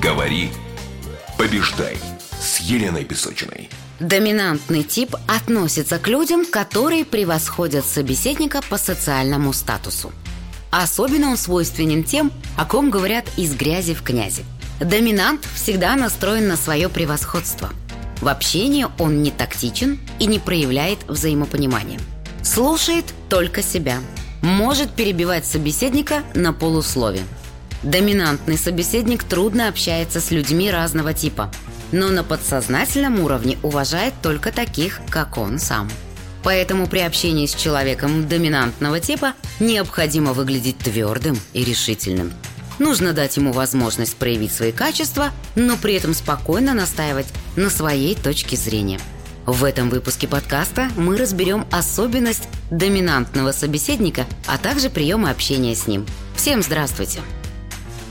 Говори, побеждай с Еленой Песочиной. Доминантный тип относится к людям, которые превосходят собеседника по социальному статусу. Особенно он свойственен тем, о ком говорят из грязи в князи. Доминант всегда настроен на свое превосходство. В общении он не тактичен и не проявляет взаимопонимания. Слушает только себя. Может перебивать собеседника на полуслове. Доминантный собеседник трудно общается с людьми разного типа, но на подсознательном уровне уважает только таких, как он сам. Поэтому при общении с человеком доминантного типа необходимо выглядеть твердым и решительным. Нужно дать ему возможность проявить свои качества, но при этом спокойно настаивать на своей точке зрения. В этом выпуске подкаста мы разберем особенность доминантного собеседника, а также приемы общения с ним. Всем здравствуйте!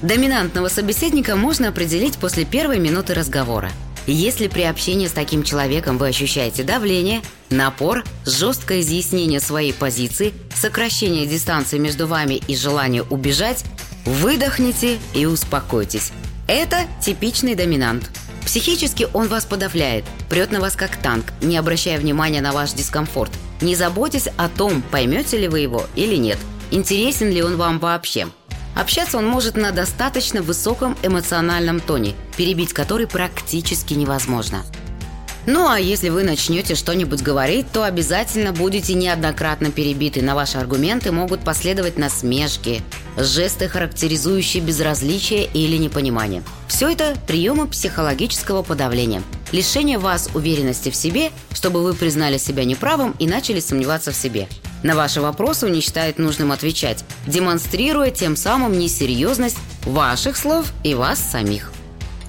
Доминантного собеседника можно определить после первой минуты разговора – если при общении с таким человеком вы ощущаете давление, напор, жесткое изъяснение своей позиции, сокращение дистанции между вами и желание убежать, выдохните и успокойтесь. Это типичный доминант. Психически он вас подавляет, прет на вас как танк, не обращая внимания на ваш дискомфорт. Не заботьтесь о том, поймете ли вы его или нет, интересен ли он вам вообще – Общаться он может на достаточно высоком эмоциональном тоне, перебить который практически невозможно. Ну а если вы начнете что-нибудь говорить, то обязательно будете неоднократно перебиты. На ваши аргументы могут последовать насмешки, жесты, характеризующие безразличие или непонимание. Все это приемы психологического подавления. Лишение вас уверенности в себе, чтобы вы признали себя неправым и начали сомневаться в себе – на ваши вопросы он не считает нужным отвечать, демонстрируя тем самым несерьезность ваших слов и вас самих.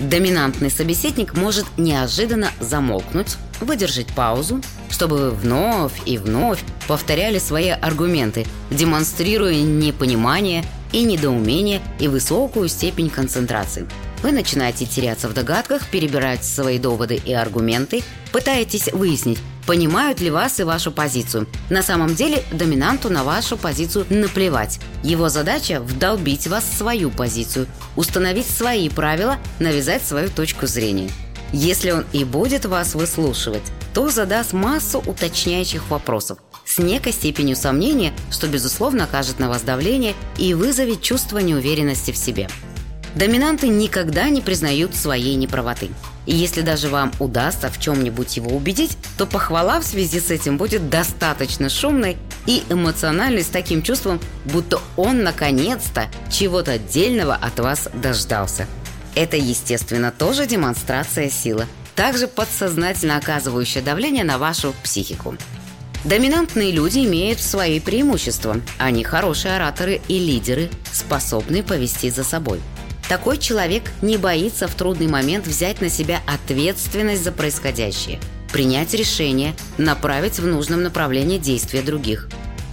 Доминантный собеседник может неожиданно замолкнуть, выдержать паузу, чтобы вы вновь и вновь повторяли свои аргументы, демонстрируя непонимание и недоумение и высокую степень концентрации. Вы начинаете теряться в догадках, перебирать свои доводы и аргументы, пытаетесь выяснить, понимают ли вас и вашу позицию. На самом деле доминанту на вашу позицию наплевать. Его задача – вдолбить вас свою позицию, установить свои правила, навязать свою точку зрения. Если он и будет вас выслушивать, то задаст массу уточняющих вопросов с некой степенью сомнения, что, безусловно, окажет на вас давление и вызовет чувство неуверенности в себе. Доминанты никогда не признают своей неправоты. И если даже вам удастся в чем-нибудь его убедить, то похвала в связи с этим будет достаточно шумной и эмоциональной с таким чувством, будто он наконец-то чего-то отдельного от вас дождался. Это, естественно, тоже демонстрация силы, также подсознательно оказывающая давление на вашу психику. Доминантные люди имеют свои преимущества. Они хорошие ораторы и лидеры, способные повести за собой – такой человек не боится в трудный момент взять на себя ответственность за происходящее, принять решение, направить в нужном направлении действия других.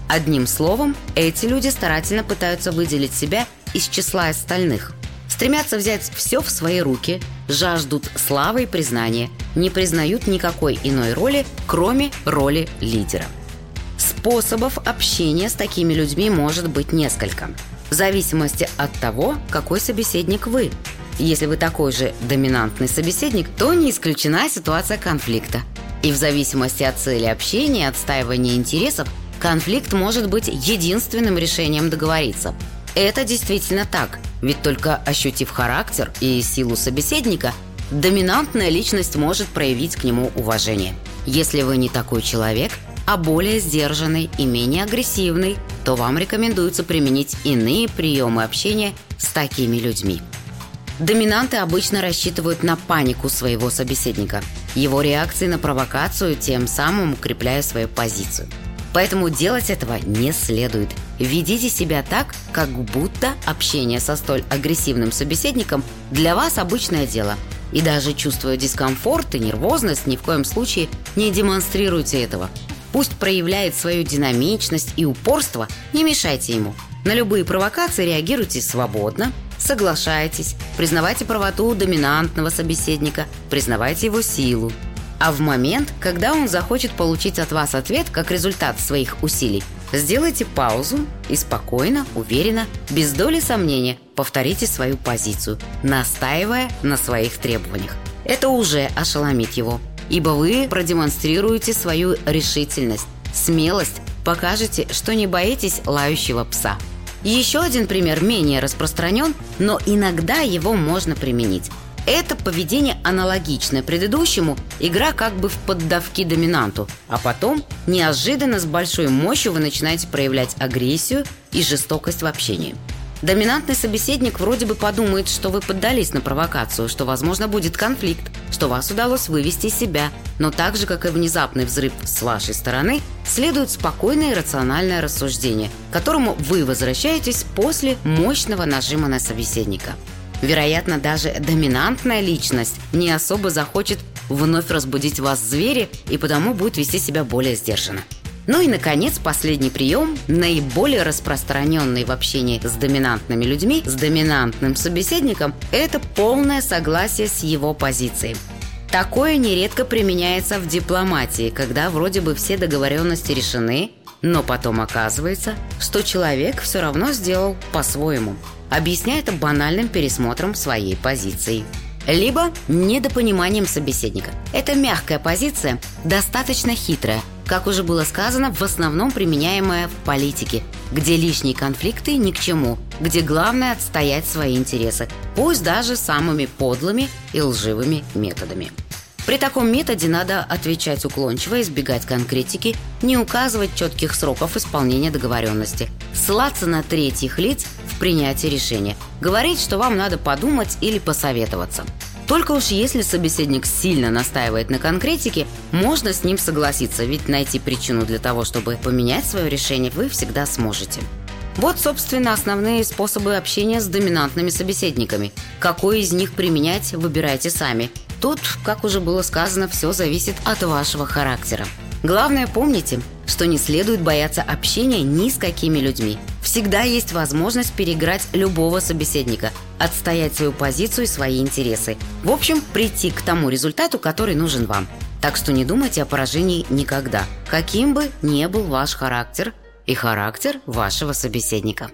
Одним словом, эти люди старательно пытаются выделить себя из числа остальных. Стремятся взять все в свои руки, жаждут славы и признания, не признают никакой иной роли, кроме роли лидера. Способов общения с такими людьми может быть несколько – в зависимости от того, какой собеседник вы. Если вы такой же доминантный собеседник, то не исключена ситуация конфликта. И в зависимости от цели общения отстаивания интересов, конфликт может быть единственным решением договориться. Это действительно так, ведь только ощутив характер и силу собеседника, доминантная личность может проявить к нему уважение. Если вы не такой человек – а более сдержанный и менее агрессивный, то вам рекомендуется применить иные приемы общения с такими людьми. Доминанты обычно рассчитывают на панику своего собеседника, его реакции на провокацию, тем самым укрепляя свою позицию. Поэтому делать этого не следует. Ведите себя так, как будто общение со столь агрессивным собеседником для вас обычное дело. И даже чувствуя дискомфорт и нервозность, ни в коем случае не демонстрируйте этого. Пусть проявляет свою динамичность и упорство, не мешайте ему. На любые провокации реагируйте свободно, соглашайтесь, признавайте правоту доминантного собеседника, признавайте его силу. А в момент, когда он захочет получить от вас ответ как результат своих усилий, Сделайте паузу и спокойно, уверенно, без доли сомнения повторите свою позицию, настаивая на своих требованиях. Это уже ошеломит его, ибо вы продемонстрируете свою решительность, смелость, покажете, что не боитесь лающего пса. Еще один пример менее распространен, но иногда его можно применить. Это поведение аналогичное предыдущему, игра как бы в поддавки доминанту, а потом неожиданно с большой мощью вы начинаете проявлять агрессию и жестокость в общении. Доминантный собеседник вроде бы подумает, что вы поддались на провокацию, что, возможно, будет конфликт, что вас удалось вывести из себя, но так же, как и внезапный взрыв с вашей стороны, следует спокойное и рациональное рассуждение, к которому вы возвращаетесь после мощного нажима на собеседника. Вероятно, даже доминантная личность не особо захочет вновь разбудить вас звери и потому будет вести себя более сдержанно. Ну и, наконец, последний прием, наиболее распространенный в общении с доминантными людьми, с доминантным собеседником, это полное согласие с его позицией. Такое нередко применяется в дипломатии, когда вроде бы все договоренности решены, но потом оказывается, что человек все равно сделал по-своему. Объясняя это банальным пересмотром своей позиции. Либо недопониманием собеседника. Эта мягкая позиция достаточно хитрая, как уже было сказано, в основном применяемая в политике, где лишние конфликты ни к чему, где главное отстоять свои интересы, пусть даже самыми подлыми и лживыми методами. При таком методе надо отвечать уклончиво, избегать конкретики, не указывать четких сроков исполнения договоренности, ссылаться на третьих лиц в принятии решения, говорить, что вам надо подумать или посоветоваться – только уж если собеседник сильно настаивает на конкретике, можно с ним согласиться, ведь найти причину для того, чтобы поменять свое решение, вы всегда сможете. Вот, собственно, основные способы общения с доминантными собеседниками. Какой из них применять, выбирайте сами. Тут, как уже было сказано, все зависит от вашего характера. Главное помните, что не следует бояться общения ни с какими людьми. Всегда есть возможность переиграть любого собеседника, отстоять свою позицию и свои интересы. В общем, прийти к тому результату, который нужен вам. Так что не думайте о поражении никогда, каким бы ни был ваш характер и характер вашего собеседника.